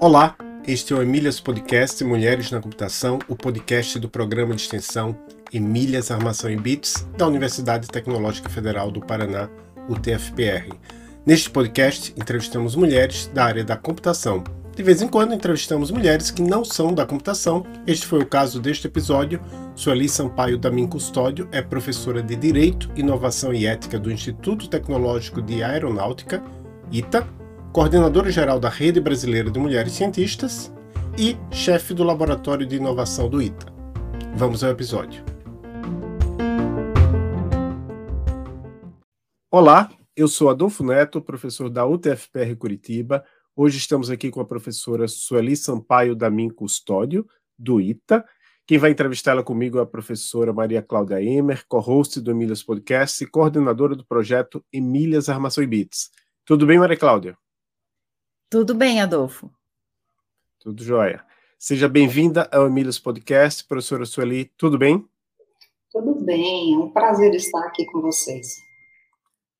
Olá, este é o Emílias Podcast Mulheres na Computação, o podcast do programa de extensão Emílias Armação e Bits da Universidade Tecnológica Federal do Paraná, UTFPR. Neste podcast, entrevistamos mulheres da área da computação. De vez em quando, entrevistamos mulheres que não são da computação. Este foi o caso deste episódio. Sueli Sampaio Damin Custódio é professora de Direito, Inovação e Ética do Instituto Tecnológico de Aeronáutica, ITA, coordenadora geral da Rede Brasileira de Mulheres Cientistas e chefe do Laboratório de Inovação do ITA. Vamos ao episódio. Olá, eu sou Adolfo Neto, professor da UTFPR Curitiba. Hoje estamos aqui com a professora Sueli Sampaio Damin Custódio, do ITA. Quem vai entrevistá-la comigo é a professora Maria Cláudia Emer, co-host do Emílias Podcast e coordenadora do projeto Emílias Armação e Bits. Tudo bem, Maria Cláudia? Tudo bem, Adolfo. Tudo jóia. Seja bem-vinda ao Emílias Podcast. Professora Sueli, tudo bem? Tudo bem, é um prazer estar aqui com vocês.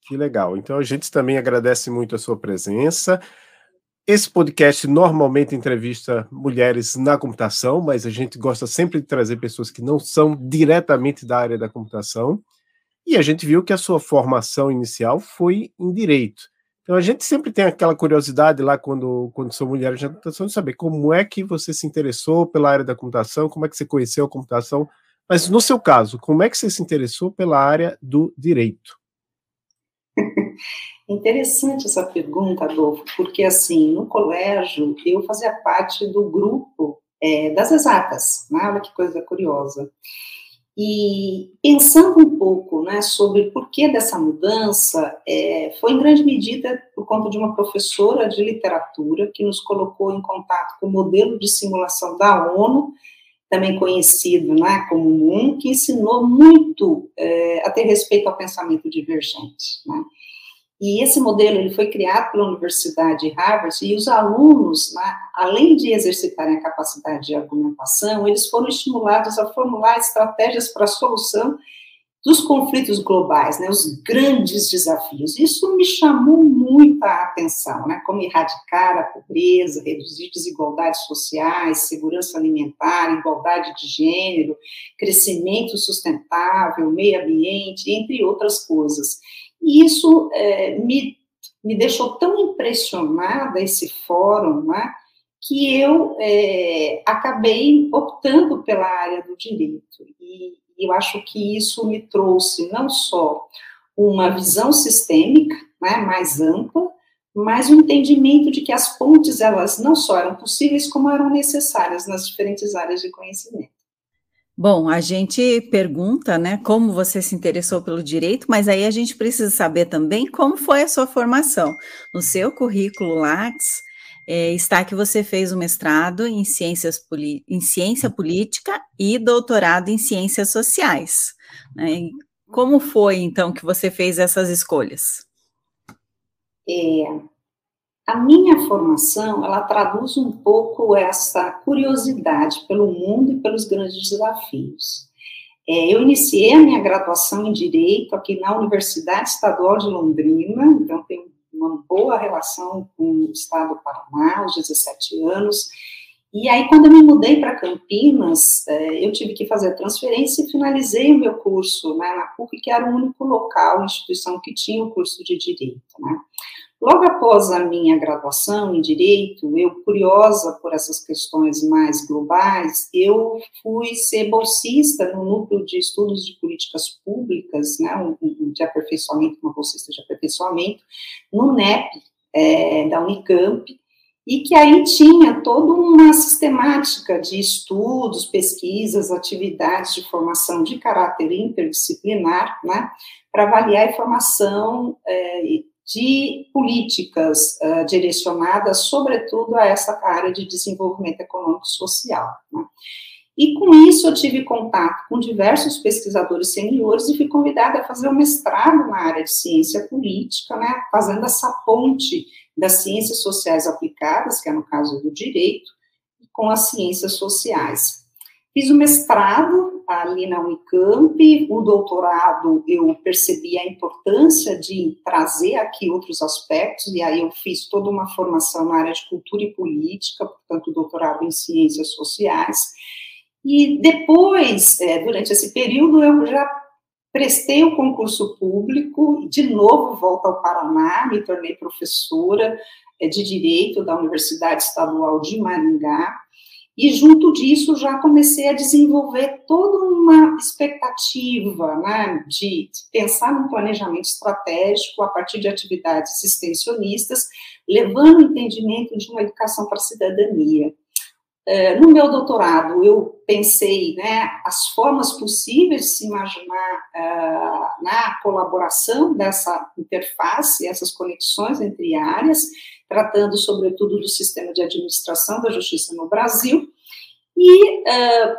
Que legal. Então a gente também agradece muito a sua presença. Esse podcast normalmente entrevista mulheres na computação, mas a gente gosta sempre de trazer pessoas que não são diretamente da área da computação. E a gente viu que a sua formação inicial foi em direito. Então a gente sempre tem aquela curiosidade lá quando, quando são mulheres na computação de saber como é que você se interessou pela área da computação, como é que você conheceu a computação. Mas no seu caso, como é que você se interessou pela área do direito? Interessante essa pergunta, Adolfo, porque assim, no colégio eu fazia parte do grupo é, das exatas, né? olha que coisa curiosa. E pensando um pouco né, sobre o porquê dessa mudança, é, foi em grande medida por conta de uma professora de literatura que nos colocou em contato com o modelo de simulação da ONU, também conhecido né, como MUN, que ensinou muito é, a ter respeito ao pensamento divergente. Né? E esse modelo ele foi criado pela Universidade de Harvard e os alunos, né, além de exercitarem a capacidade de argumentação, eles foram estimulados a formular estratégias para a solução dos conflitos globais, né, os grandes desafios. Isso me chamou muita atenção, né, como erradicar a pobreza, reduzir desigualdades sociais, segurança alimentar, igualdade de gênero, crescimento sustentável, meio ambiente, entre outras coisas. E isso é, me, me deixou tão impressionada, esse fórum, né, que eu é, acabei optando pela área do direito. E eu acho que isso me trouxe não só uma visão sistêmica né, mais ampla, mas o um entendimento de que as pontes, elas não só eram possíveis, como eram necessárias nas diferentes áreas de conhecimento. Bom, a gente pergunta, né, como você se interessou pelo direito, mas aí a gente precisa saber também como foi a sua formação. No seu currículo Lattes, é, está que você fez o mestrado em, ciências em ciência política e doutorado em ciências sociais. Né? Como foi, então, que você fez essas escolhas? É, a minha formação, ela traduz um pouco essa curiosidade pelo mundo e pelos grandes desafios. É, eu iniciei a minha graduação em Direito aqui na Universidade Estadual de Londrina, então tenho uma boa relação com o Estado do Paraná, aos 17 anos, e aí, quando eu me mudei para Campinas, é, eu tive que fazer transferência e finalizei o meu curso né, na PUC, que era o único local, instituição que tinha o curso de Direito. Né. Logo após a minha graduação em Direito, eu, curiosa por essas questões mais globais, eu fui ser bolsista no Núcleo de Estudos de Políticas Públicas, né, de aperfeiçoamento, uma bolsista de aperfeiçoamento, no NEP, é, da Unicamp, e que aí tinha toda uma sistemática de estudos, pesquisas, atividades de formação de caráter interdisciplinar, né, para avaliar a informação é, de políticas uh, direcionadas, sobretudo, a essa área de desenvolvimento econômico social. Né? E com isso eu tive contato com diversos pesquisadores seniores e fui convidada a fazer um mestrado na área de ciência política, né, fazendo essa ponte das ciências sociais aplicadas, que é no caso do direito, com as ciências sociais. Fiz o mestrado ali na Unicamp, o doutorado eu percebi a importância de trazer aqui outros aspectos, e aí eu fiz toda uma formação na área de cultura e política, portanto, doutorado em ciências sociais, e depois, é, durante esse período, eu já prestei o concurso público, de novo volto ao Paraná, me tornei professora é, de Direito da Universidade Estadual de Maringá, e junto disso já comecei a desenvolver toda uma expectativa né, de pensar num planejamento estratégico a partir de atividades extensionistas, levando o entendimento de uma educação para a cidadania. É, no meu doutorado, eu pensei né, as formas possíveis de se imaginar uh, na colaboração dessa interface, essas conexões entre áreas, tratando sobretudo do sistema de administração da justiça no Brasil. E, uh,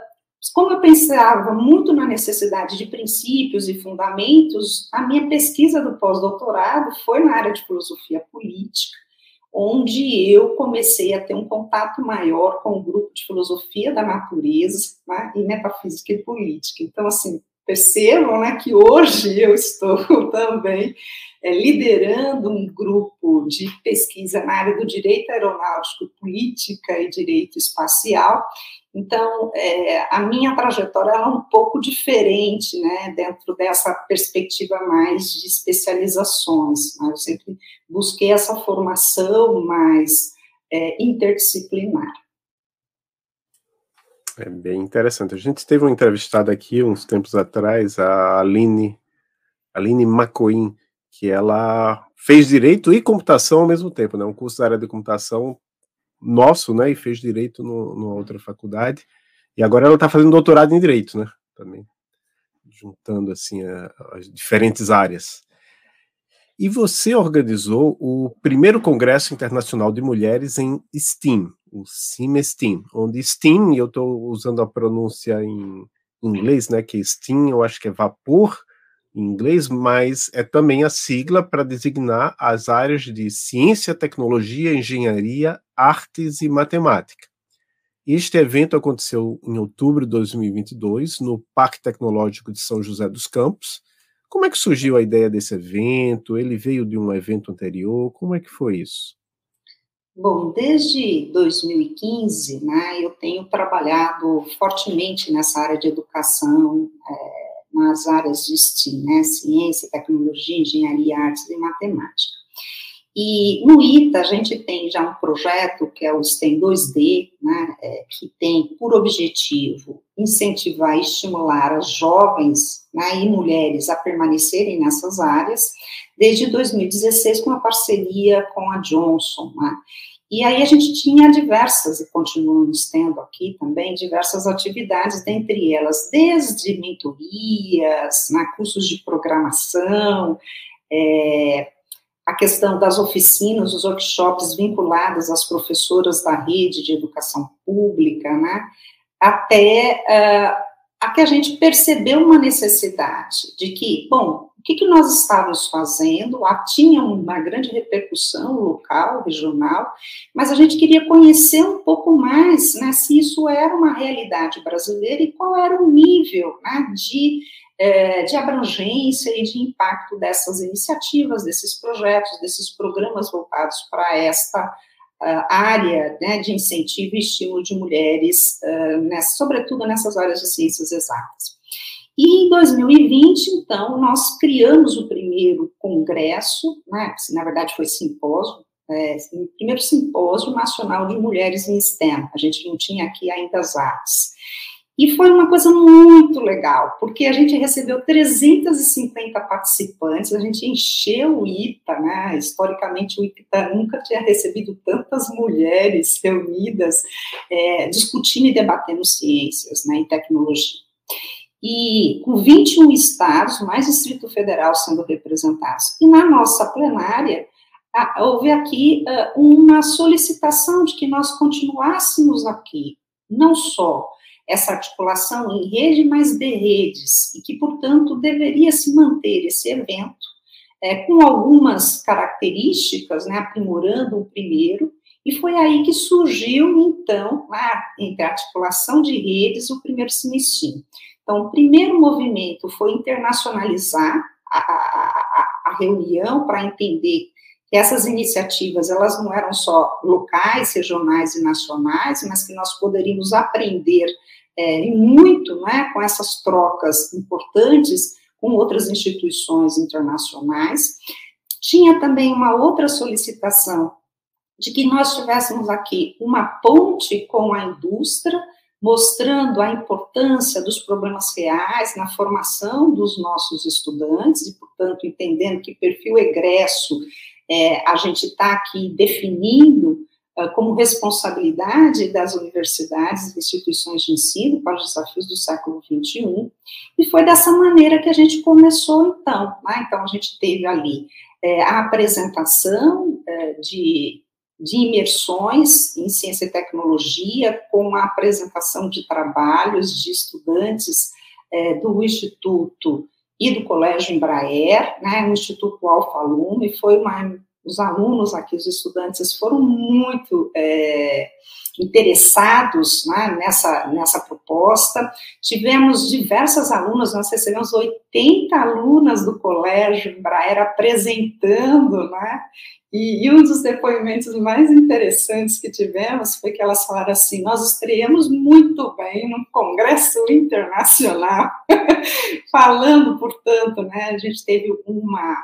como eu pensava muito na necessidade de princípios e fundamentos, a minha pesquisa do pós-doutorado foi na área de filosofia política onde eu comecei a ter um contato maior com o grupo de filosofia da natureza né, e metafísica e política. Então, assim, percebam né, que hoje eu estou também é, liderando um grupo de pesquisa na área do direito aeronáutico, política e direito espacial, então, é, a minha trajetória é um pouco diferente, né, dentro dessa perspectiva mais de especializações. Né? Eu sempre busquei essa formação mais é, interdisciplinar. É bem interessante. A gente teve uma entrevistada aqui uns tempos atrás, a Aline, Aline Macoin, que ela fez direito e computação ao mesmo tempo, né? Um curso da área de computação nosso, né? E fez direito no, numa outra faculdade. E agora ela está fazendo doutorado em direito, né? Também juntando assim a, as diferentes áreas. E você organizou o primeiro Congresso Internacional de Mulheres em STEAM, o CIMESTEAM, onde STEAM, eu estou usando a pronúncia em inglês, né, que STEAM eu acho que é vapor, em inglês, mas é também a sigla para designar as áreas de ciência, tecnologia, engenharia, artes e matemática. Este evento aconteceu em outubro de 2022 no Parque Tecnológico de São José dos Campos. Como é que surgiu a ideia desse evento? Ele veio de um evento anterior? Como é que foi isso? Bom, desde 2015, né, eu tenho trabalhado fortemente nessa área de educação, é, nas áreas de STEAM, né, ciência, tecnologia, engenharia, artes e matemática. E no ITA a gente tem já um projeto que é o STEM 2D, né, é, que tem por objetivo incentivar e estimular as jovens né, e mulheres a permanecerem nessas áreas, desde 2016 com a parceria com a Johnson, né, e aí a gente tinha diversas, e continuamos tendo aqui também, diversas atividades, dentre elas, desde mentorias, né, cursos de programação, é, a questão das oficinas, os workshops vinculados às professoras da rede de educação pública, né, até uh, a que a gente percebeu uma necessidade de que, bom, o que, que nós estávamos fazendo? Ah, tinha uma grande repercussão local, regional, mas a gente queria conhecer um pouco mais né, se isso era uma realidade brasileira e qual era o nível né, de, é, de abrangência e de impacto dessas iniciativas, desses projetos, desses programas voltados para esta uh, área né, de incentivo e estímulo de mulheres, uh, nessa, sobretudo nessas áreas de ciências exatas. E em 2020, então, nós criamos o primeiro congresso, né, na verdade foi simpósio, é, o primeiro simpósio nacional de mulheres em STEM. A gente não tinha aqui ainda as artes. E foi uma coisa muito legal, porque a gente recebeu 350 participantes, a gente encheu o ITA, né? Historicamente, o ITA nunca tinha recebido tantas mulheres reunidas é, discutindo e debatendo ciências né, e tecnologia e com 21 estados, mais Distrito Federal sendo representados. E na nossa plenária, houve aqui uh, uma solicitação de que nós continuássemos aqui, não só essa articulação em rede, mas de redes, e que, portanto, deveria se manter esse evento é, com algumas características, né, aprimorando o primeiro, e foi aí que surgiu, então, a, entre a articulação de redes, o primeiro semestre. Então, o primeiro movimento foi internacionalizar a, a, a reunião para entender essas iniciativas elas não eram só locais, regionais e nacionais, mas que nós poderíamos aprender é, muito né, com essas trocas importantes com outras instituições internacionais. Tinha também uma outra solicitação de que nós tivéssemos aqui uma ponte com a indústria, mostrando a importância dos problemas reais na formação dos nossos estudantes, e, portanto, entendendo que perfil egresso é, a gente está aqui definindo uh, como responsabilidade das universidades e instituições de ensino para os desafios do século XXI, e foi dessa maneira que a gente começou, então. Né? Então, a gente teve ali é, a apresentação é, de de imersões em ciência e tecnologia, com a apresentação de trabalhos de estudantes é, do Instituto e do Colégio Embraer, né, o Instituto Alfa Lume, foi uma, os alunos aqui, os estudantes, foram muito é, interessados né, nessa, nessa proposta. Tivemos diversas alunas, nós recebemos 80 alunas do Colégio Embraer apresentando, né, e, e, um dos depoimentos mais interessantes que tivemos foi que elas falaram assim: nós estreamos muito bem num congresso internacional, falando, portanto, né, a gente teve uma,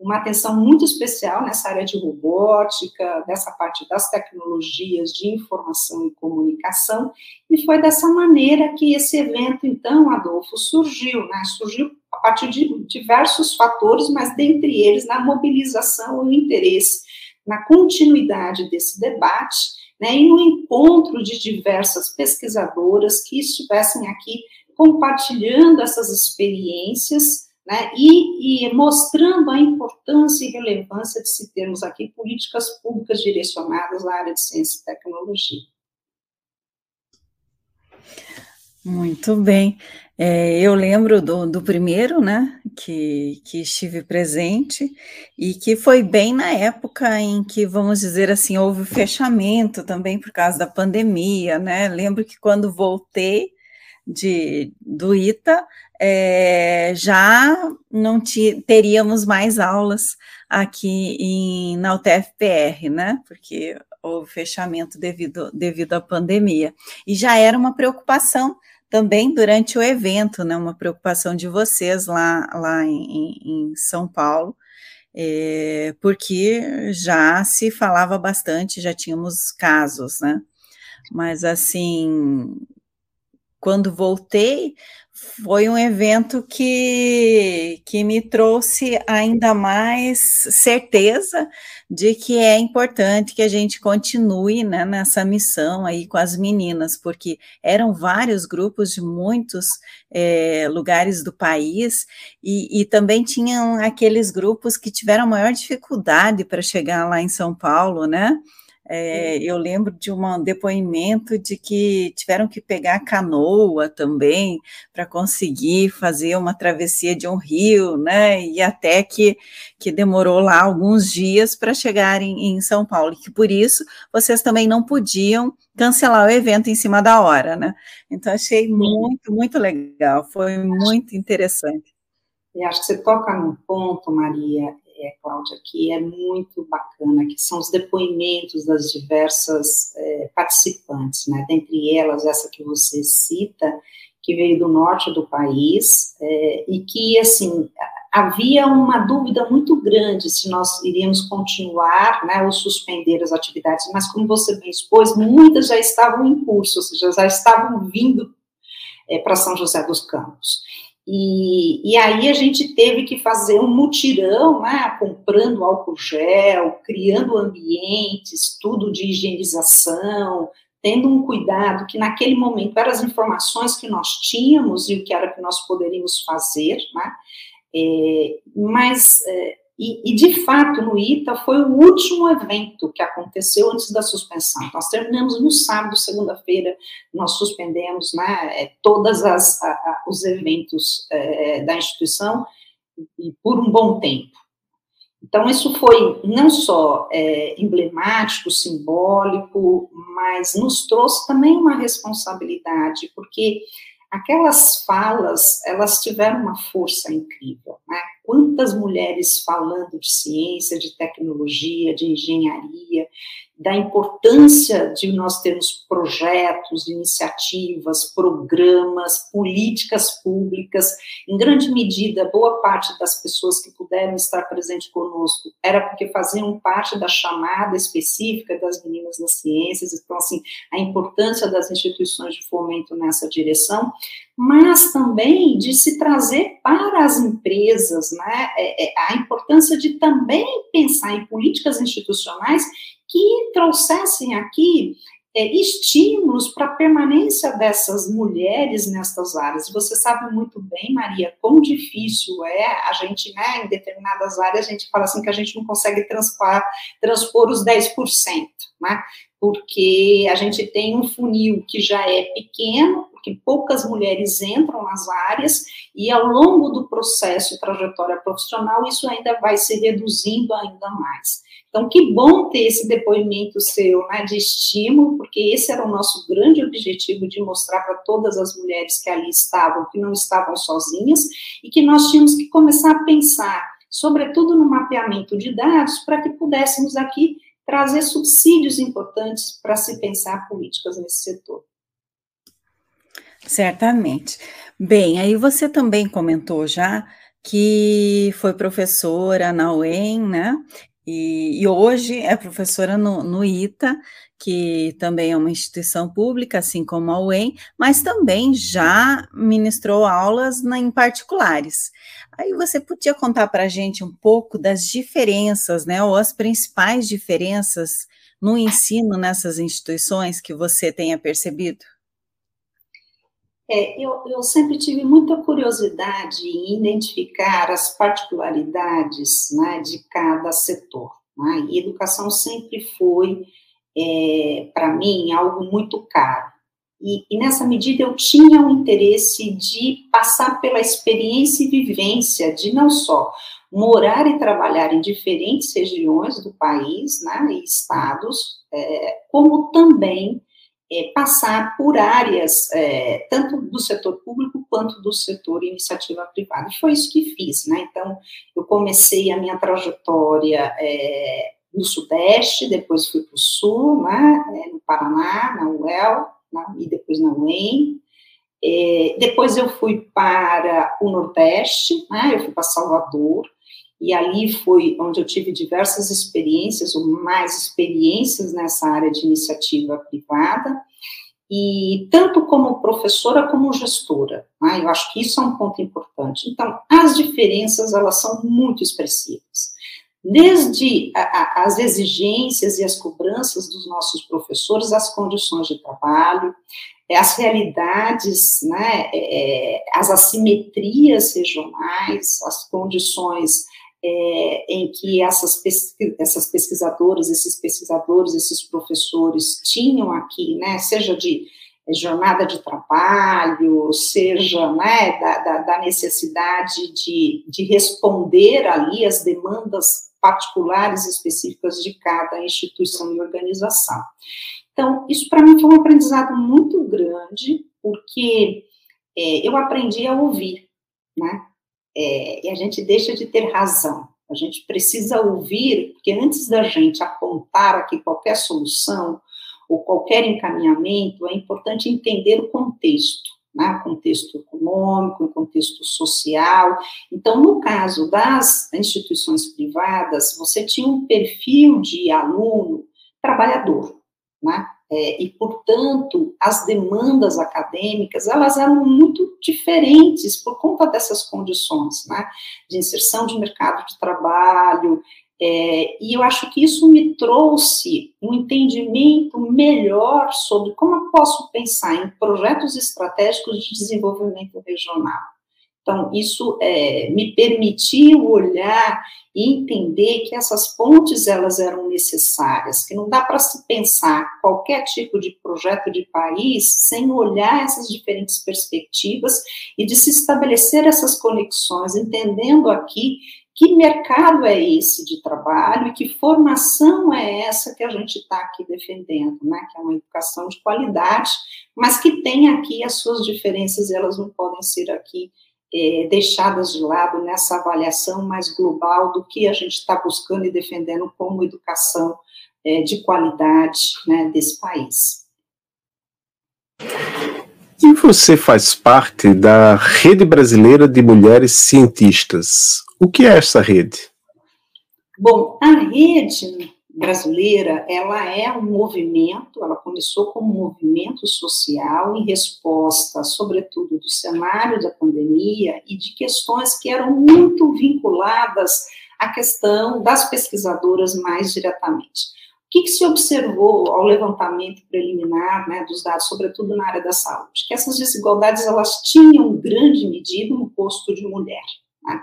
uma atenção muito especial nessa área de robótica, dessa parte das tecnologias de informação e comunicação, e foi dessa maneira que esse evento, então, Adolfo, surgiu, né, surgiu a partir de diversos fatores, mas dentre eles na mobilização e o interesse na continuidade desse debate, né, e no encontro de diversas pesquisadoras que estivessem aqui compartilhando essas experiências, né, e, e, mostrando a importância e relevância de se termos aqui políticas públicas direcionadas à área de ciência e tecnologia. Muito bem. É, eu lembro do, do, primeiro, né, que, que estive presente, e que foi bem na época em que, vamos dizer assim, houve fechamento também por causa da pandemia, né? Lembro que quando voltei de, do ITA, é, já não teríamos mais aulas aqui em, na UTFPR, né? Porque houve fechamento devido, devido à pandemia. E já era uma preocupação também durante o evento, né, uma preocupação de vocês lá, lá em, em São Paulo, é, porque já se falava bastante, já tínhamos casos, né? Mas assim, quando voltei, foi um evento que, que me trouxe ainda mais certeza de que é importante que a gente continue né, nessa missão aí com as meninas, porque eram vários grupos de muitos é, lugares do país e, e também tinham aqueles grupos que tiveram maior dificuldade para chegar lá em São Paulo, né? É, eu lembro de um depoimento de que tiveram que pegar canoa também para conseguir fazer uma travessia de um rio, né? E até que, que demorou lá alguns dias para chegarem em São Paulo, e que por isso vocês também não podiam cancelar o evento em cima da hora, né? Então achei muito, muito legal, foi muito interessante. E acho que você toca num ponto, Maria, é, Cláudia, que é muito bacana, que são os depoimentos das diversas é, participantes, né? Dentre elas, essa que você cita, que veio do norte do país, é, e que, assim, havia uma dúvida muito grande se nós iríamos continuar, né, ou suspender as atividades, mas como você bem expôs, muitas já estavam em curso, ou seja, já estavam vindo é, para São José dos Campos. E, e, aí a gente teve que fazer um mutirão, né, comprando álcool gel, criando ambientes, tudo de higienização, tendo um cuidado que naquele momento eram as informações que nós tínhamos e o que era que nós poderíamos fazer, né, é, mas é, e, e, de fato, no ITA foi o último evento que aconteceu antes da suspensão. Nós terminamos no sábado, segunda-feira, nós suspendemos né, é, todos os eventos é, da instituição e por um bom tempo. Então, isso foi não só é, emblemático, simbólico, mas nos trouxe também uma responsabilidade, porque aquelas falas, elas tiveram uma força incrível, né? Quantas mulheres falando de ciência, de tecnologia, de engenharia, da importância de nós termos projetos, iniciativas, programas, políticas públicas. Em grande medida, boa parte das pessoas que puderam estar presente conosco era porque faziam parte da chamada específica das meninas nas ciências. Então, assim, a importância das instituições de fomento nessa direção, mas também de se trazer para as empresas, né, é, é, a importância de também pensar em políticas institucionais que trouxessem aqui é, estímulos para a permanência dessas mulheres nestas áreas. Você sabe muito bem, Maria, quão difícil é a gente, né, em determinadas áreas, a gente fala assim que a gente não consegue transpor, transpor os 10%, né, porque a gente tem um funil que já é pequeno, porque poucas mulheres entram nas áreas, e ao longo do processo trajetória profissional, isso ainda vai se reduzindo ainda mais. Então, que bom ter esse depoimento seu né, de estímulo, porque esse era o nosso grande objetivo de mostrar para todas as mulheres que ali estavam, que não estavam sozinhas, e que nós tínhamos que começar a pensar, sobretudo no mapeamento de dados, para que pudéssemos aqui trazer subsídios importantes para se pensar políticas nesse setor. Certamente. Bem, aí você também comentou já que foi professora na UEM, né? E, e, hoje é professora no, no, ITA, que também é uma instituição pública, assim como a UEM, mas também já ministrou aulas na, em particulares. Aí você podia contar para a gente um pouco das diferenças, né, ou as principais diferenças no ensino nessas instituições que você tenha percebido? É, eu, eu, sempre tive muita curiosidade em identificar as particularidades né, de cada setor. Né, e educação sempre foi, é, para mim, algo muito caro. E, e, nessa medida eu tinha o interesse de passar pela experiência e vivência de não só morar e trabalhar em diferentes regiões do país, né, e estados, é, como também é, passar por áreas, é, tanto do setor público quanto do setor iniciativa privada. E foi isso que fiz, né? Então, eu comecei a minha trajetória é, no Sudeste, depois fui para o Sul, né, é, no Paraná, na UEL, né, e depois na UEM. É, depois eu fui para o Nordeste, né, eu fui para Salvador, e ali foi onde eu tive diversas experiências, ou mais experiências nessa área de iniciativa privada, e tanto como professora como gestora, né? eu acho que isso é um ponto importante. Então, as diferenças, elas são muito expressivas. Desde a, a, as exigências e as cobranças dos nossos professores, as condições de trabalho, é, as realidades, né, é, é as assimetrias regionais, as condições é, em que essas, essas pesquisadoras, esses pesquisadores, esses professores tinham aqui, né, seja de é, jornada de trabalho, seja né, da, da, da necessidade de, de responder ali as demandas particulares específicas de cada instituição e organização. Então, isso para mim foi um aprendizado muito grande, porque é, eu aprendi a ouvir, né? É, e a gente deixa de ter razão. A gente precisa ouvir, porque antes da gente apontar aqui qualquer solução ou qualquer encaminhamento, é importante entender o contexto, né? o contexto econômico, o contexto social. Então, no caso das instituições privadas, você tinha um perfil de aluno trabalhador, né? É, e, portanto, as demandas acadêmicas, elas eram muito diferentes por conta dessas condições, né, de inserção de mercado de trabalho, é, e eu acho que isso me trouxe um entendimento melhor sobre como eu posso pensar em projetos estratégicos de desenvolvimento regional. Então, isso é, me permitiu olhar e entender que essas pontes elas eram necessárias, que não dá para se pensar qualquer tipo de projeto de país sem olhar essas diferentes perspectivas e de se estabelecer essas conexões, entendendo aqui que mercado é esse de trabalho e que formação é essa que a gente está aqui defendendo, né? Que é uma educação de qualidade, mas que tem aqui as suas diferenças e elas não podem ser aqui é, deixadas de lado nessa avaliação mais global do que a gente está buscando e defendendo como educação é, de qualidade né, desse país. E você faz parte da Rede Brasileira de Mulheres Cientistas. O que é essa rede? Bom, a rede brasileira, ela é um movimento, ela começou como um movimento social em resposta, sobretudo, do cenário da pandemia e de questões que eram muito vinculadas à questão das pesquisadoras mais diretamente. O que, que, se observou ao levantamento preliminar né, dos dados, sobretudo na área da saúde? Que essas desigualdades elas tinham grande medida no posto de mulher. Né?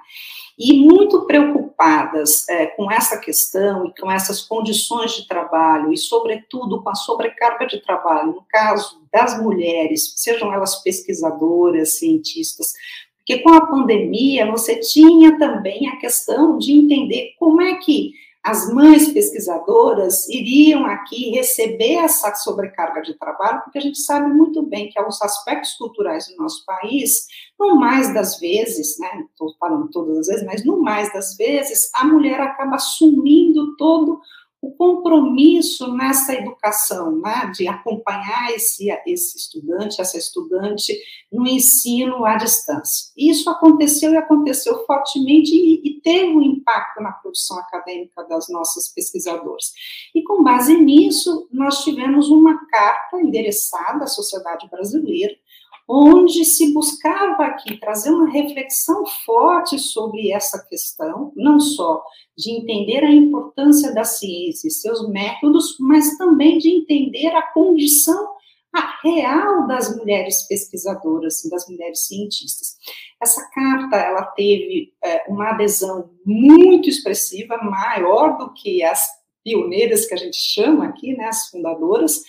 E muito preocupadas é, com essa questão e com essas condições de trabalho, e, sobretudo, com a sobrecarga de trabalho, no caso das mulheres, sejam elas pesquisadoras, cientistas, porque com a pandemia você tinha também a questão de entender como é que as mães pesquisadoras iriam aqui receber essa sobrecarga de trabalho, porque a gente sabe muito bem que alguns aspectos culturais do nosso país, no mais das vezes, né, estou falando todas as vezes, mas no mais das vezes, a mulher acaba assumindo todo o compromisso nessa educação, né, de acompanhar esse, esse estudante, essa estudante, no ensino à distância. Isso aconteceu e aconteceu fortemente e, e teve um impacto na produção acadêmica das nossas pesquisadoras. E com base nisso, nós tivemos uma carta endereçada à sociedade brasileira, onde se buscava aqui trazer uma reflexão forte sobre essa questão, não só de entender a importância da ciência e seus métodos, mas também de entender a condição real das mulheres pesquisadoras, das mulheres cientistas. Essa carta, ela teve é, uma adesão muito expressiva, maior do que as pioneiras que a gente chama aqui, né, as fundadoras,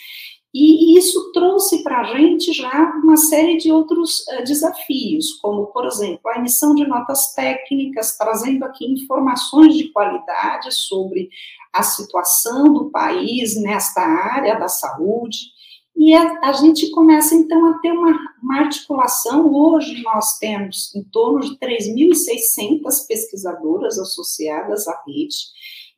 e isso trouxe para a gente já uma série de outros uh, desafios, como, por exemplo, a emissão de notas técnicas, trazendo aqui informações de qualidade sobre a situação do país nesta área da saúde. E a, a gente começa, então, a ter uma, uma articulação. Hoje, nós temos em torno de 3.600 pesquisadoras associadas à rede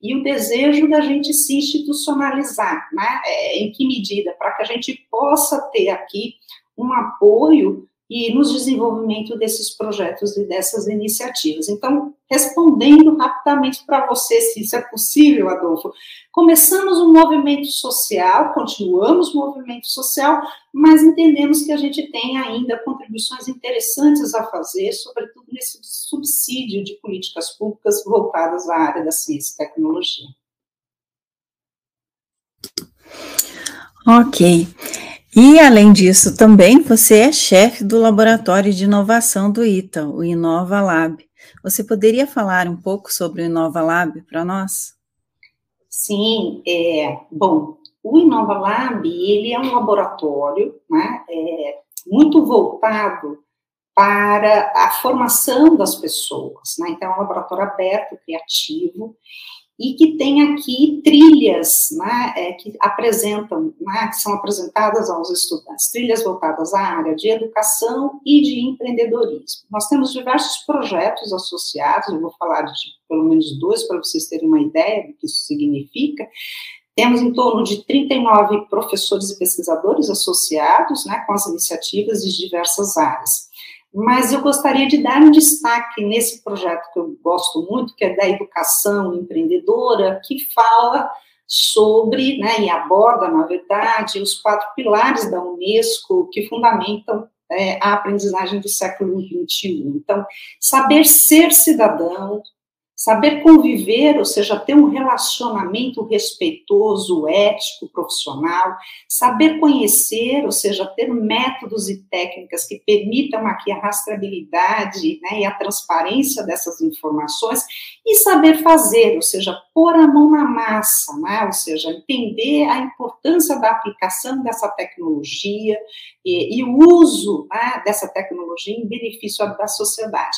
e o desejo da gente se institucionalizar, né? É, em que medida? Para que a gente possa ter aqui um apoio e nos desenvolvimento desses projetos e dessas iniciativas. Então, respondendo rapidamente para você, se isso é possível, Adolfo, começamos um movimento social, continuamos o movimento social, mas entendemos que a gente tem ainda contribuições interessantes a fazer, sobretudo nesse subsídio de políticas públicas voltadas à área da ciência e tecnologia. Ok. E, além disso, também você é chefe do Laboratório de Inovação do ITA, o Inova Lab. Você poderia falar um pouco sobre o Inova Lab para nós? Sim, é, bom, o Inova Lab, ele é um laboratório né, é, muito voltado para a formação das pessoas, né, então é um laboratório aberto, criativo, e que tem aqui trilhas né, é, que apresentam, né, que são apresentadas aos estudantes, trilhas voltadas à área de educação e de empreendedorismo. Nós temos diversos projetos associados, eu vou falar de pelo menos dois para vocês terem uma ideia do que isso significa. Temos em torno de 39 professores e pesquisadores associados né, com as iniciativas de diversas áreas mas eu gostaria de dar um destaque nesse projeto que eu gosto muito, que é da educação empreendedora, que fala sobre, né, e aborda, na verdade, os quatro pilares da Unesco que fundamentam é, a aprendizagem do século XXI. Então, saber ser cidadão, Saber conviver, ou seja, ter um relacionamento respeitoso, ético, profissional, saber conhecer, ou seja, ter métodos e técnicas que permitam aqui a rastreabilidade né, e a transparência dessas informações, e saber fazer, ou seja, pôr a mão na massa, né, ou seja, entender a importância da aplicação dessa tecnologia e, e o uso né, dessa tecnologia em benefício da sociedade.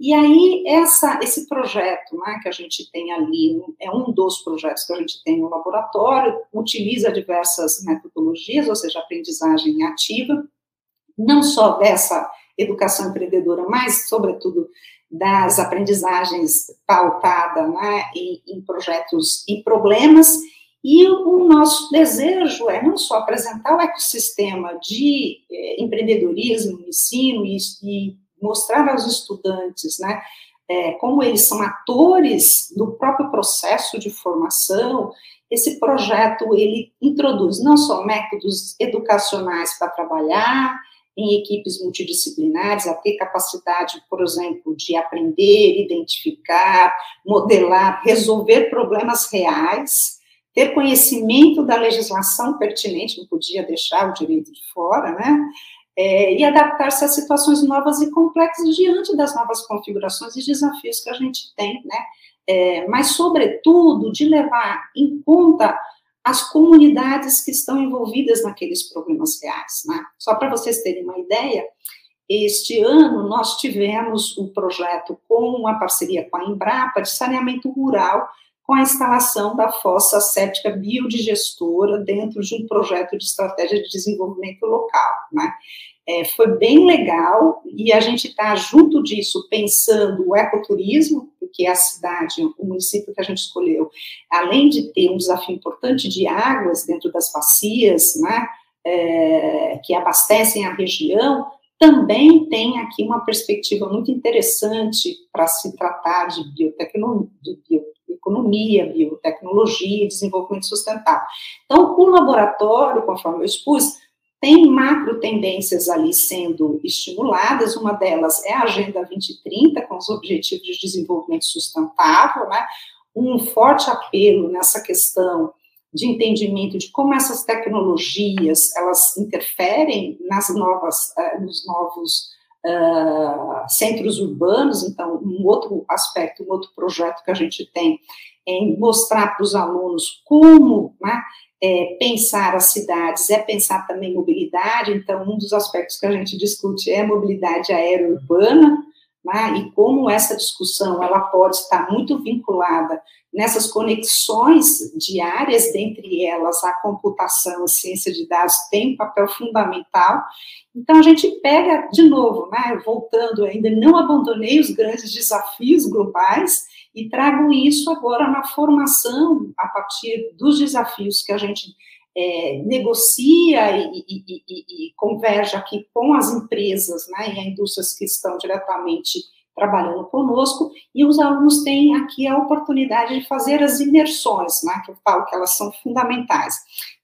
E aí, essa, esse projeto né, que a gente tem ali, é um dos projetos que a gente tem no laboratório, utiliza diversas metodologias, ou seja, aprendizagem ativa, não só dessa educação empreendedora, mas, sobretudo, das aprendizagens pautada né, em, em projetos e problemas, e o nosso desejo é não só apresentar o ecossistema de eh, empreendedorismo, ensino e, e, mostrar aos estudantes, né, eh, como eles são atores do próprio processo de formação. Esse projeto ele introduz não só métodos educacionais para trabalhar em equipes multidisciplinares, a ter capacidade, por exemplo, de aprender, identificar, modelar, resolver problemas reais ter conhecimento da legislação pertinente, não podia deixar o direito de fora, né? É, e adaptar-se a situações novas e complexas diante das novas configurações e desafios que a gente tem, né? É, mas, sobretudo, de levar em conta as comunidades que estão envolvidas naqueles problemas reais, né? Só para vocês terem uma ideia, este ano nós tivemos um projeto com uma parceria com a Embrapa de saneamento rural com a instalação da fossa séptica biodigestora dentro de um projeto de estratégia de desenvolvimento local, né? É, foi bem legal e a gente está junto disso pensando o ecoturismo, porque a cidade, o município que a gente escolheu, além de ter um desafio importante de águas dentro das bacias, né, é, que abastecem a região, também tem aqui uma perspectiva muito interessante para se tratar de biotecnologia, de economia, biotecnologia, desenvolvimento sustentável. Então, o laboratório, conforme eu expus, tem macro tendências ali sendo estimuladas, uma delas é a Agenda 2030, com os Objetivos de Desenvolvimento Sustentável, né? um forte apelo nessa questão de entendimento de como essas tecnologias elas interferem nas novas, uh, nos novos uh, centros urbanos. Então, um outro aspecto, um outro projeto que a gente tem é mostrar para os alunos como né, é, pensar as cidades, é pensar também mobilidade. Então, um dos aspectos que a gente discute é a mobilidade aérea urbana né, e como essa discussão ela pode estar muito vinculada nessas conexões diárias, dentre elas a computação, a ciência de dados tem um papel fundamental. Então a gente pega de novo, né, voltando, ainda não abandonei os grandes desafios globais e trago isso agora na formação a partir dos desafios que a gente é, negocia e, e, e, e, converge aqui com as empresas né, e as indústrias que estão diretamente trabalhando conosco, e os alunos têm aqui a oportunidade de fazer as imersões, né, que eu falo que elas são fundamentais.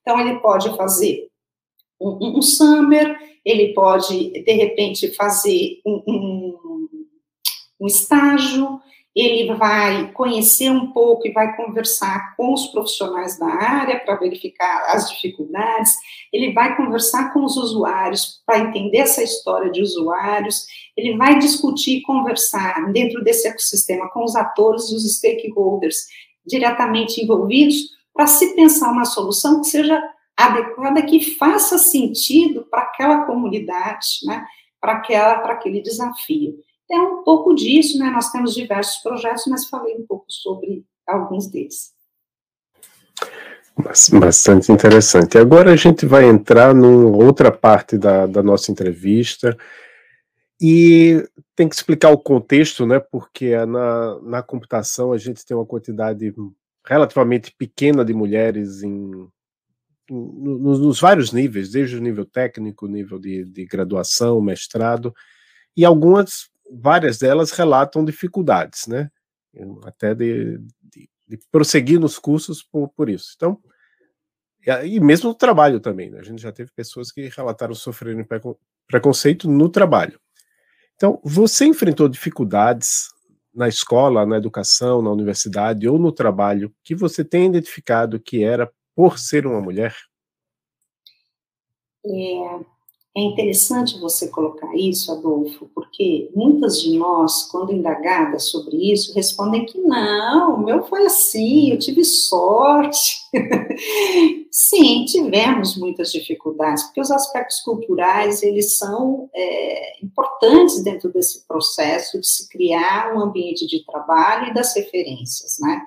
Então, ele pode fazer um, um summer, ele pode, de repente, fazer um, um, um estágio, ele vai conhecer um pouco e vai conversar com os profissionais da área para verificar as dificuldades, ele vai conversar com os usuários para entender essa história de usuários, ele vai discutir, conversar dentro desse ecossistema com os atores e os stakeholders diretamente envolvidos para se pensar uma solução que seja adequada, que faça sentido para aquela comunidade, né, para aquela, para aquele desafio é um pouco disso, né? Nós temos diversos projetos, mas falei um pouco sobre alguns deles. Bastante interessante. Agora a gente vai entrar numa outra parte da, da nossa entrevista e tem que explicar o contexto, né? Porque na, na computação a gente tem uma quantidade relativamente pequena de mulheres em, nos, nos, vários níveis, desde o nível técnico, nível de, de graduação, mestrado, e algumas várias delas relatam dificuldades, né? Até de, de, de prosseguir nos cursos por, por isso. Então, e mesmo no trabalho também, né? A gente já teve pessoas que relataram sofrendo preconceito no trabalho. Então, você enfrentou dificuldades na escola, na educação, na universidade ou no trabalho que você tem identificado que era por ser uma mulher? É, É interessante você colocar isso, Adolfo, porque muitas de nós, quando indagadas sobre isso, respondem que não, o meu foi assim, eu tive sorte. Sim, tivemos muitas dificuldades, porque os aspectos culturais, eles são é, importantes dentro desse processo de se criar um ambiente de trabalho e das referências, né?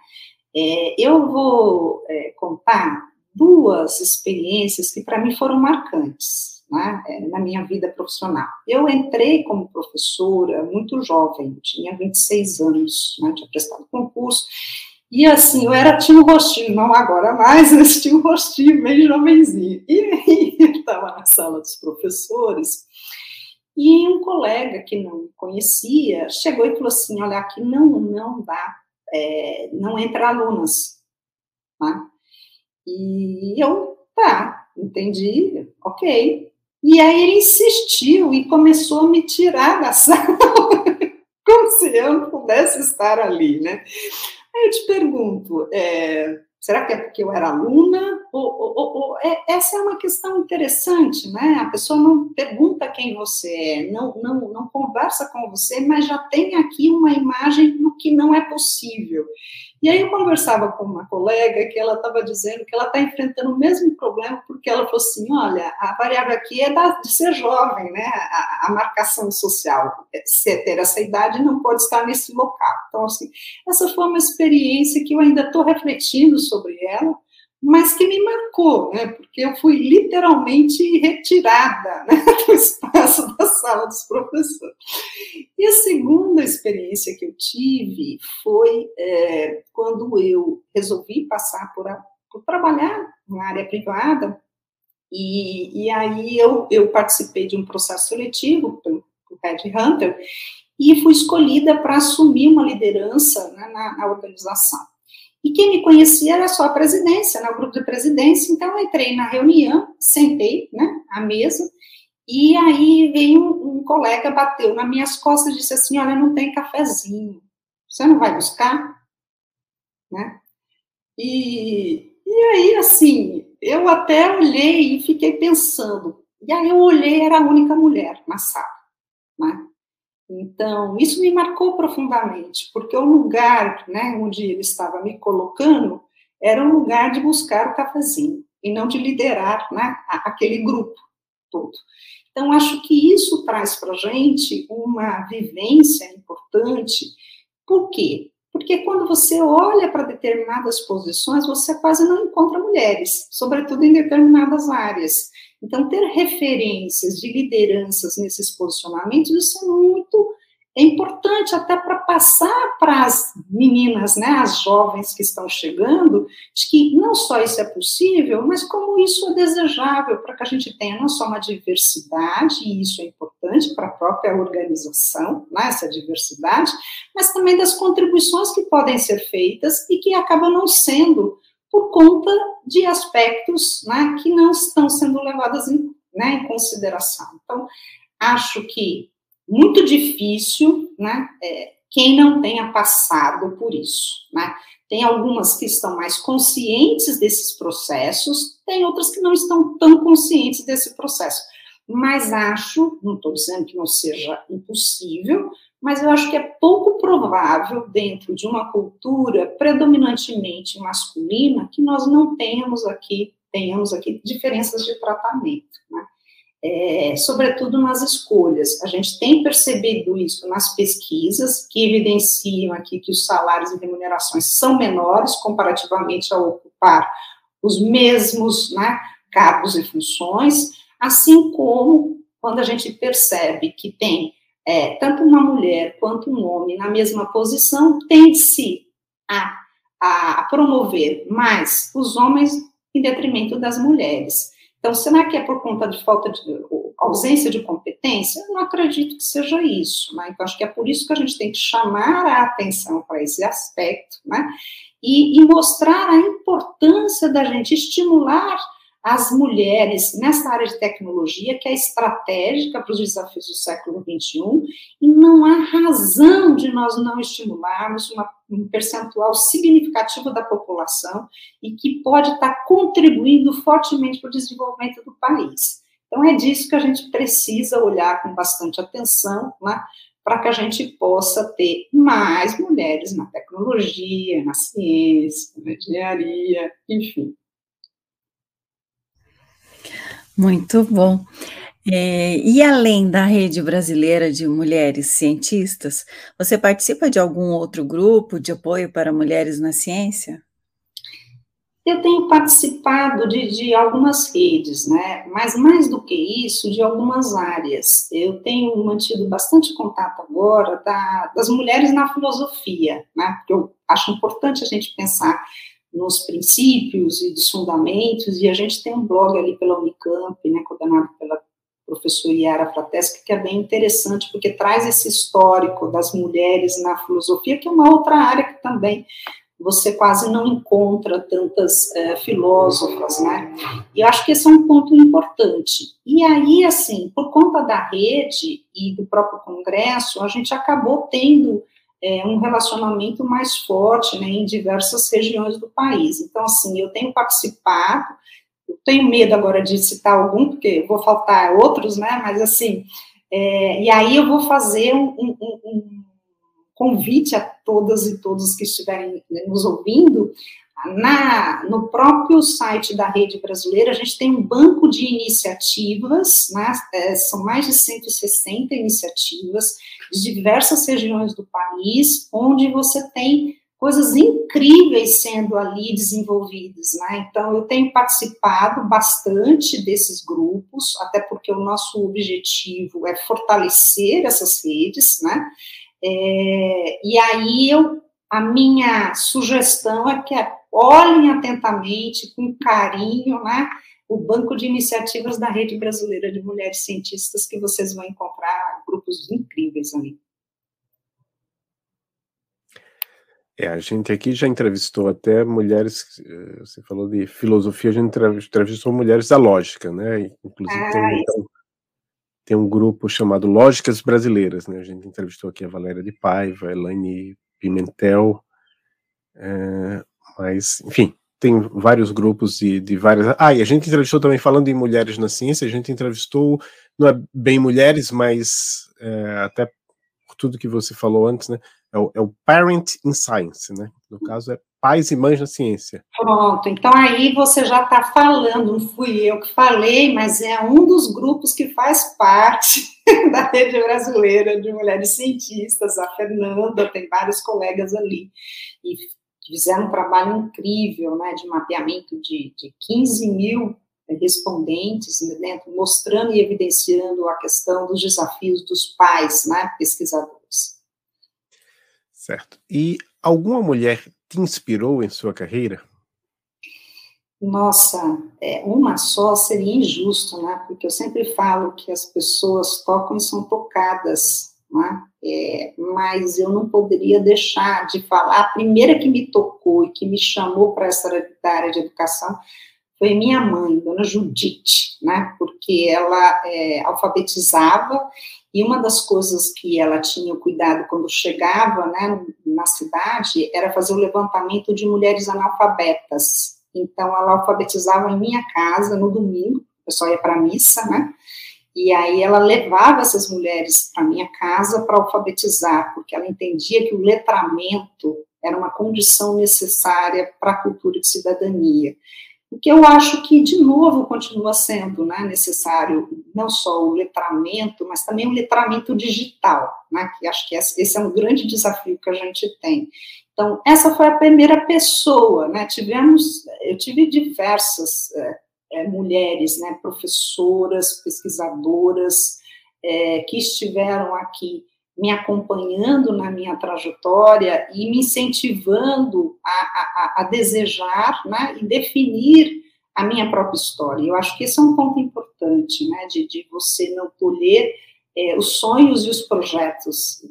É, eu vou é, contar duas experiências que para mim foram marcantes né, é, na minha vida profissional. Eu entrei como professora muito jovem, tinha 26 anos, né, tinha prestado concurso, e assim, eu era, tinha um rostinho, não agora mais, mas tinha um rostinho meio jovenzinho. E estava na sala dos professores, e um colega que não conhecia chegou e falou assim: Olha, aqui não, não dá, é, não entra alunas. Tá? E eu, tá, entendi, ok. E aí ele insistiu e começou a me tirar da sala, como se eu não pudesse estar ali, né? Aí eu te pergunto, é, será que é porque eu era aluna? Ou, ou, ou, é, essa é uma questão interessante, né? A pessoa não pergunta quem você é, não, não, não conversa com você, mas já tem aqui uma imagem do que não é possível. E aí eu conversava com uma colega que ela estava dizendo que ela está enfrentando o mesmo problema, porque ela falou assim, olha, a variável aqui é da, de ser jovem, né, a, a, marcação social, se ter essa idade não pode estar nesse local. Então, assim, essa foi uma experiência que eu ainda estou refletindo sobre ela, mas que me marcou, né? Porque eu fui literalmente retirada né, do espaço da sala dos professores. E a segunda experiência que eu tive foi é, quando eu resolvi passar por, a, por, trabalhar na área privada, e, e aí eu, eu participei de um processo seletivo pelo, Red Hunter, e fui escolhida para assumir uma liderança né, na, na organização. E quem me conhecia era só a presidência, né, o grupo de presidência, então eu entrei na reunião, sentei, né, à mesa, e aí veio um, um colega, bateu nas minhas costas e disse assim, olha, não tem cafezinho, você não vai buscar? Né? E, e aí, assim, eu até olhei e fiquei pensando, e aí eu olhei, era a única mulher na sala, né? Então, isso me marcou profundamente, porque o lugar né, onde ele estava me colocando era um lugar de buscar o cafezinho e não de liderar né, aquele grupo todo. Então, acho que isso traz para a gente uma vivência importante. Por quê? Porque quando você olha para determinadas posições, você quase não encontra mulheres, sobretudo em determinadas áreas. Então, ter referências de lideranças nesses posicionamentos, isso é muito é importante até para passar para as meninas, né, as jovens que estão chegando, de que não só isso é possível, mas como isso é desejável para que a gente tenha não só uma diversidade, e isso é importante para a própria organização, né, essa diversidade, mas também das contribuições que podem ser feitas e que acabam não sendo por conta de aspectos né, que não estão sendo levados em, né, em consideração. Então, acho que muito difícil, né, é, quem não tenha passado por isso, né? Tem algumas que estão mais conscientes desses processos, tem outras que não estão tão conscientes desse processo. Mas acho, não estou dizendo que não seja impossível, mas eu acho que é pouco provável, dentro de uma cultura predominantemente masculina, que nós não tenhamos aqui, tenhamos aqui diferenças de tratamento, né? É, sobretudo nas escolhas. A gente tem percebido isso nas pesquisas, que evidenciam aqui que os salários e remunerações são menores comparativamente a ocupar os mesmos né, cargos e funções, assim como quando a gente percebe que tem é, tanto uma mulher quanto um homem na mesma posição, tende-se a, a promover mais os homens em detrimento das mulheres. Então, será que é por conta de falta de ausência de competência? Eu não acredito que seja isso, né? Então, acho que é por isso que a gente tem que chamar a atenção para esse aspecto, né? E, e mostrar a importância da gente estimular as mulheres nessa área de tecnologia, que é estratégica para os desafios do século XXI, e não há razão de nós não estimularmos uma, um percentual significativo da população e que pode estar contribuindo fortemente para o desenvolvimento do país. Então, é disso que a gente precisa olhar com bastante atenção, né, para que a gente possa ter mais mulheres na tecnologia, na ciência, na engenharia, enfim. Muito bom. É, e além da rede brasileira de mulheres cientistas, você participa de algum outro grupo de apoio para mulheres na ciência? Eu tenho participado de, de, algumas redes, né? Mas mais do que isso, de algumas áreas. Eu tenho mantido bastante contato agora da, das mulheres na filosofia, né? Porque eu acho importante a gente pensar nos princípios e dos fundamentos, e a gente tem um blog ali pela Unicamp, né, coordenado pela professora Yara Frateschi, que é bem interessante, porque traz esse histórico das mulheres na filosofia, que é uma outra área que também você quase não encontra tantas é, filósofas, né? E eu acho que esse é um ponto importante. E aí, assim, por conta da rede e do próprio congresso, a gente acabou tendo é, um relacionamento mais forte né, em diversas regiões do país. Então, assim, eu tenho participado, tenho medo agora de citar algum, porque vou faltar outros, né? Mas, assim, é, e aí eu vou fazer um, um, um convite a todas e todos que estiverem nos ouvindo, na, no próprio site da Rede Brasileira, a gente tem um banco de iniciativas, né, é, são mais de 160 iniciativas de diversas regiões do país, onde você tem coisas incríveis sendo ali desenvolvidas, né? Então, eu tenho participado bastante desses grupos, até porque o nosso objetivo é fortalecer essas redes, né? É, e aí eu, a minha sugestão é que olhem atentamente, com carinho, né, o banco de iniciativas da Rede Brasileira de Mulheres Cientistas, que vocês vão encontrar grupos incríveis ali. É, a gente aqui já entrevistou até mulheres, eh, você falou de filosofia, a gente entrevistou mulheres da lógica, né? Inclusive ah, tem, tem um grupo chamado Lógicas Brasileiras, né? A gente entrevistou aqui a Valéria de Paiva, a Elaine Pimentel, é, mas, enfim, tem vários grupos de, de várias. Ah, e a gente entrevistou também, falando em mulheres na ciência, a gente entrevistou, não é bem mulheres, mas é, até por tudo que você falou antes, né? É o, é o Parent in Science, né? No caso, é pais e mães na ciência. Pronto, então aí você já está falando, não fui eu que falei, mas é um dos grupos que faz parte da rede brasileira de mulheres cientistas, a Fernanda, tem vários colegas ali, e fizeram um trabalho incrível, né, de mapeamento de, de 15 mil respondentes, né, mostrando e evidenciando a questão dos desafios dos pais, né, pesquisadores. Certo. E alguma mulher te inspirou em sua carreira? Nossa, é, uma só seria injusto, né? Porque eu sempre falo que as pessoas tocam e são tocadas, né? É, mas eu não poderia deixar de falar. A primeira que me tocou e que me chamou para essa área de educação foi minha mãe, Dona Judite, né? Porque ela é, alfabetizava e uma das coisas que ela tinha cuidado quando chegava né, na cidade era fazer o levantamento de mulheres analfabetas. Então, ela alfabetizava em minha casa no domingo, eu só ia para a missa, né? E aí ela levava essas mulheres para minha casa para alfabetizar, porque ela entendia que o letramento era uma condição necessária para a cultura de cidadania. O que eu acho que, de novo, continua sendo né, necessário não só o letramento, mas também o letramento digital, né, que acho que esse é um grande desafio que a gente tem. Então, essa foi a primeira pessoa, né, tivemos, eu tive diversas é, é, mulheres, né, professoras, pesquisadoras, é, que estiveram aqui me acompanhando na minha trajetória e me incentivando a, a, a desejar né, e definir a minha própria história. Eu acho que esse é um ponto importante, né, de, de você não colher é, os sonhos e os projetos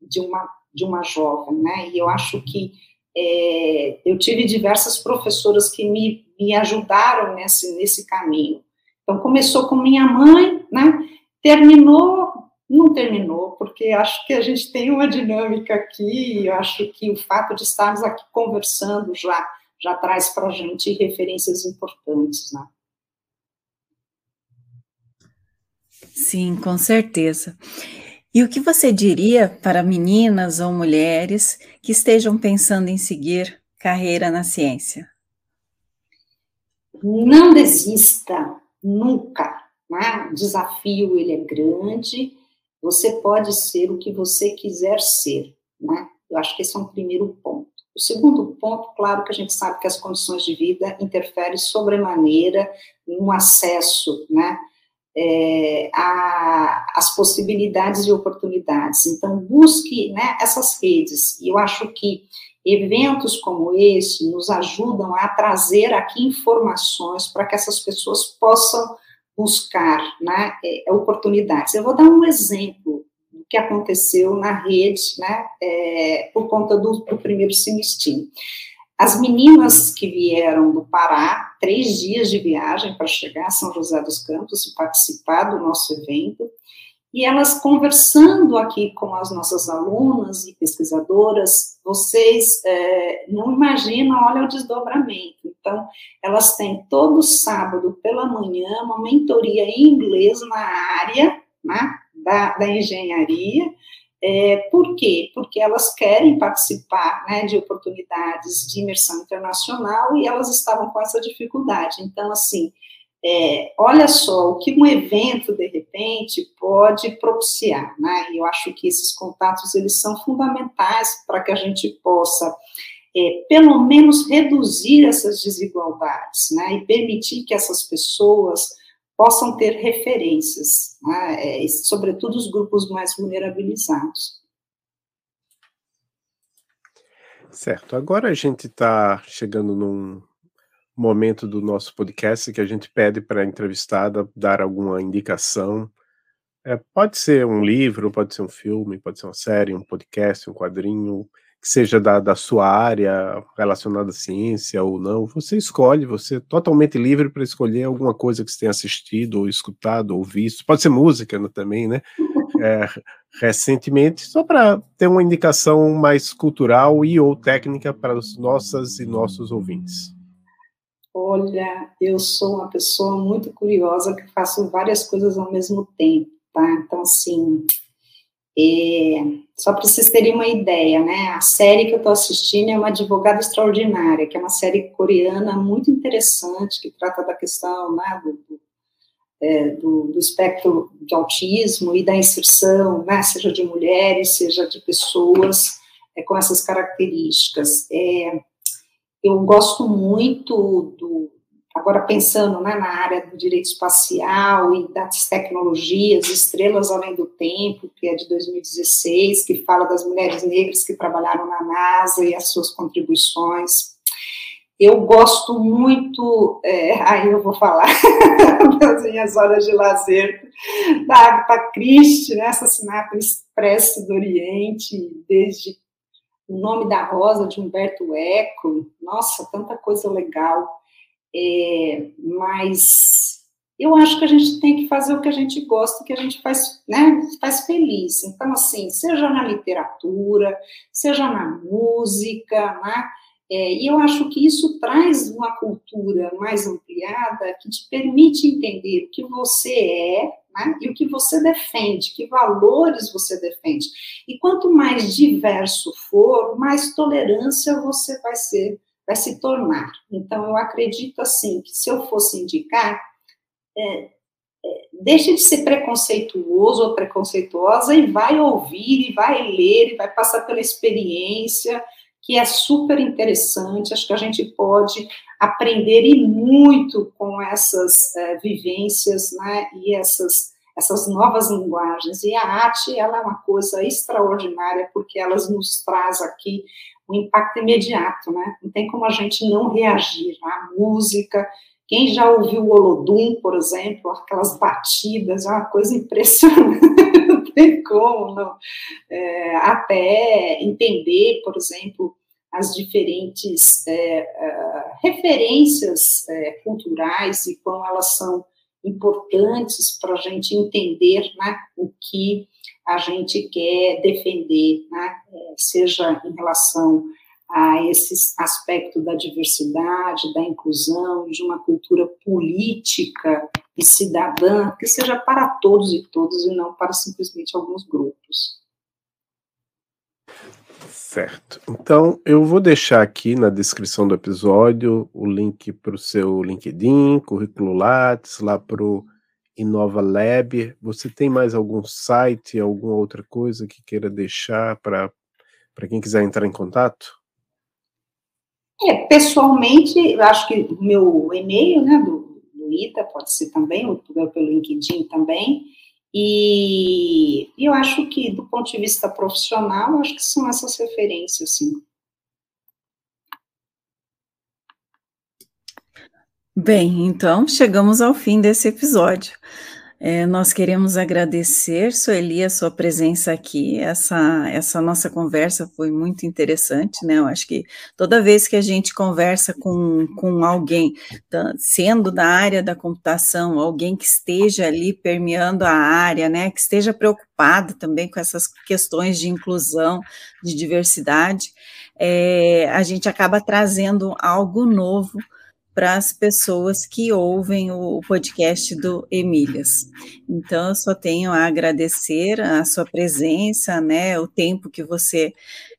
de uma, de uma jovem, né, e eu acho que é, eu tive diversas professoras que me, me ajudaram nesse, nesse caminho. Então, começou com minha mãe, né, terminou não terminou, porque acho que a gente tem uma dinâmica aqui, eu acho que o fato de estarmos aqui conversando já, já traz para a gente referências importantes, né? Sim, com certeza. E o que você diria para meninas ou mulheres que estejam pensando em seguir carreira na ciência? Não desista, nunca. Né? O desafio ele é grande. Você pode ser o que você quiser ser. Né? Eu acho que esse é um primeiro ponto. O segundo ponto, claro que a gente sabe que as condições de vida interferem sobremaneira no acesso, né? é, a, as possibilidades e oportunidades. Então, busque né, essas redes. E eu acho que eventos como esse nos ajudam a trazer aqui informações para que essas pessoas possam buscar né, é, oportunidades. Eu vou dar um exemplo do que aconteceu na rede, né, é, por conta do, do primeiro semestre. As meninas que vieram do Pará, três dias de viagem para chegar a São José dos Campos e participar do nosso evento, e elas conversando aqui com as nossas alunas e pesquisadoras, vocês é, não imaginam, olha o desdobramento. Então, elas têm todo sábado pela manhã uma mentoria em inglês na área né, da, da engenharia, é, por quê? Porque elas querem participar né, de oportunidades de imersão internacional e elas estavam com essa dificuldade. Então, assim, é, olha só o que um evento, de repente, pode propiciar, né? Eu acho que esses contatos, eles são fundamentais para que a gente possa, é, pelo menos, reduzir essas desigualdades, né? E permitir que essas pessoas possam ter referências, né, é, sobretudo os grupos mais vulnerabilizados. Certo. Agora a gente está chegando num momento do nosso podcast que a gente pede para a entrevistada dar alguma indicação. É, pode ser um livro, pode ser um filme, pode ser uma série, um podcast, um quadrinho, que seja da, da sua área relacionada à ciência ou não, você escolhe, você é totalmente livre para escolher alguma coisa que você tenha assistido, ou escutado, ou visto. Pode ser música né, também, né? É, recentemente, só para ter uma indicação mais cultural e ou técnica para os nossas e nossos ouvintes. Olha, eu sou uma pessoa muito curiosa que faço várias coisas ao mesmo tempo, tá? Então, assim, é, só para vocês terem uma ideia, né? A série que eu estou assistindo é uma advogada extraordinária, que é uma série coreana muito interessante que trata da questão né, do, do, é, do, do espectro de autismo e da inserção, né, seja de mulheres, seja de pessoas é, com essas características. É, eu gosto muito do, Agora, pensando né, na área do direito espacial e das tecnologias, Estrelas Além do Tempo, que é de 2016, que fala das mulheres negras que trabalharam na NASA e as suas contribuições. Eu gosto muito, é, aí eu vou falar das minhas horas de lazer, da Agatha Christie, né, Assassinato Expresso do Oriente, desde O Nome da Rosa, de Humberto Eco, nossa, tanta coisa legal. É, mas eu acho que a gente tem que fazer o que a gente gosta, o que a gente faz, né, faz feliz. Então, assim, seja na literatura, seja na música, né, é, e eu acho que isso traz uma cultura mais ampliada que te permite entender o que você é né, e o que você defende, que valores você defende. E quanto mais diverso for, mais tolerância você vai ser vai se tornar. Então, eu acredito assim que se eu fosse indicar, é, é, deixe de ser preconceituoso ou preconceituosa e vai ouvir, e vai ler, e vai passar pela experiência, que é super interessante. Acho que a gente pode aprender e muito com essas é, vivências, né, e essas essas novas linguagens. E a arte, ela é uma coisa extraordinária, porque elas nos traz aqui um impacto imediato, né? Não tem como a gente não reagir. Né? A música, quem já ouviu o Olodum, por exemplo, aquelas batidas, é uma coisa impressionante, não tem como não. É, até entender, por exemplo, as diferentes é, é, referências é, culturais e como elas são importantes para a gente entender né, o que a gente quer defender, né, é, seja em relação a esse aspecto da diversidade, da inclusão, de uma cultura política e cidadã que seja para todos e todas e não para simplesmente alguns grupos. Certo. Então, eu vou deixar aqui na descrição do episódio o link para o seu LinkedIn, currículo Lattes, lá para o Inova Lab. Você tem mais algum site, alguma outra coisa que queira deixar para quem quiser entrar em contato? É, pessoalmente, eu acho que meu e-mail, né, do, do ITA, pode ser também, ou pelo LinkedIn também, e eu acho que, do ponto de vista profissional, acho que são essas referências, sim. Bem, então chegamos ao fim desse episódio. É, nós queremos agradecer, Sueli, a sua presença aqui. Essa, essa nossa conversa foi muito interessante, né? Eu acho que toda vez que a gente conversa com, com alguém, sendo da área da computação, alguém que esteja ali permeando a área, né? Que esteja preocupado também com essas questões de inclusão, de diversidade, é, a gente acaba trazendo algo novo para as pessoas que ouvem o podcast do Emílias. Então, eu só tenho a agradecer a sua presença, né, o tempo que você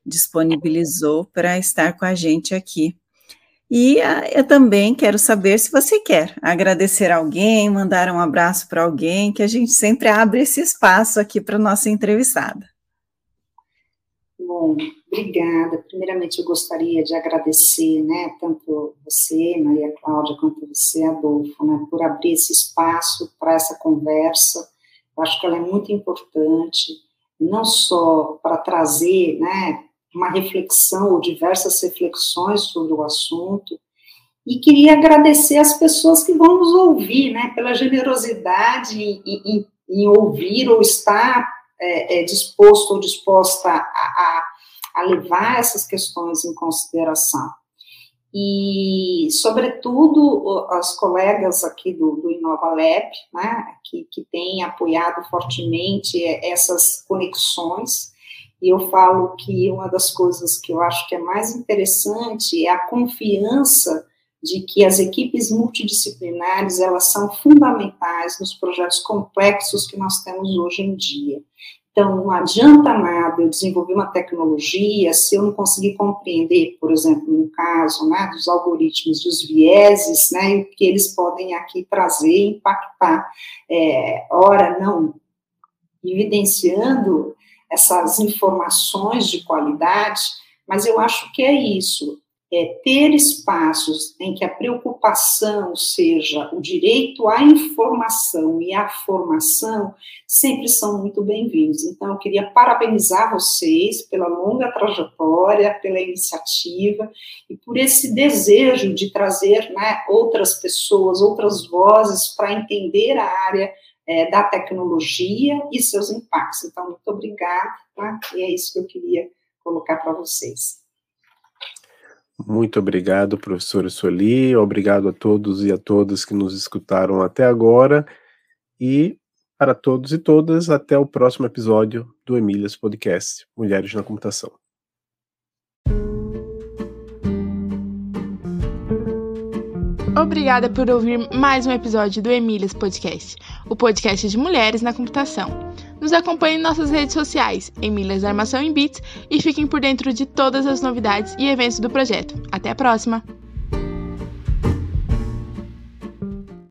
disponibilizou para estar com a gente aqui. E ah, eu também quero saber se você quer agradecer alguém, mandar um abraço para alguém, que a gente sempre abre esse espaço aqui para nossa entrevistada. Bom, obrigada. Primeiramente, eu gostaria de agradecer, né, tanto você, Maria Cláudia, quanto você, Adolfo, né, por abrir esse espaço para essa conversa. Eu acho que ela é muito importante, não só para trazer, né, uma reflexão ou diversas reflexões sobre o assunto, e queria agradecer as pessoas que vão nos ouvir, né, pela generosidade em, em, em ouvir ou estar é, é, disposto ou disposta a, a, a, levar essas questões em consideração. E, sobretudo, as colegas aqui do, do Inova Lab, né, que, que têm apoiado fortemente essas conexões, e eu falo que uma das coisas que eu acho que é mais interessante é a confiança de que as equipes multidisciplinares elas são fundamentais nos projetos complexos que nós temos hoje em dia. Então, não adianta nada eu desenvolver uma tecnologia se eu não conseguir compreender, por exemplo, no caso né, dos algoritmos, dos vieses, né, que eles podem aqui trazer e impactar. É, ora, não, evidenciando essas informações de qualidade, mas eu acho que é isso é, ter espaços em que a preocupação seja o direito à informação e à formação, sempre são muito bem-vindos. Então, eu queria parabenizar vocês pela longa trajetória, pela iniciativa e por esse desejo de trazer né, outras pessoas, outras vozes para entender a área é, da tecnologia e seus impactos. Então, muito obrigada, tá? e é isso que eu queria colocar para vocês. Muito obrigado, professora Sueli. Obrigado a todos e a todas que nos escutaram até agora. E para todos e todas, até o próximo episódio do Emílias Podcast Mulheres na Computação. Obrigada por ouvir mais um episódio do Emílias Podcast, o podcast de mulheres na computação. Nos acompanhe em nossas redes sociais, Emílias Armação em Bits, e fiquem por dentro de todas as novidades e eventos do projeto. Até a próxima!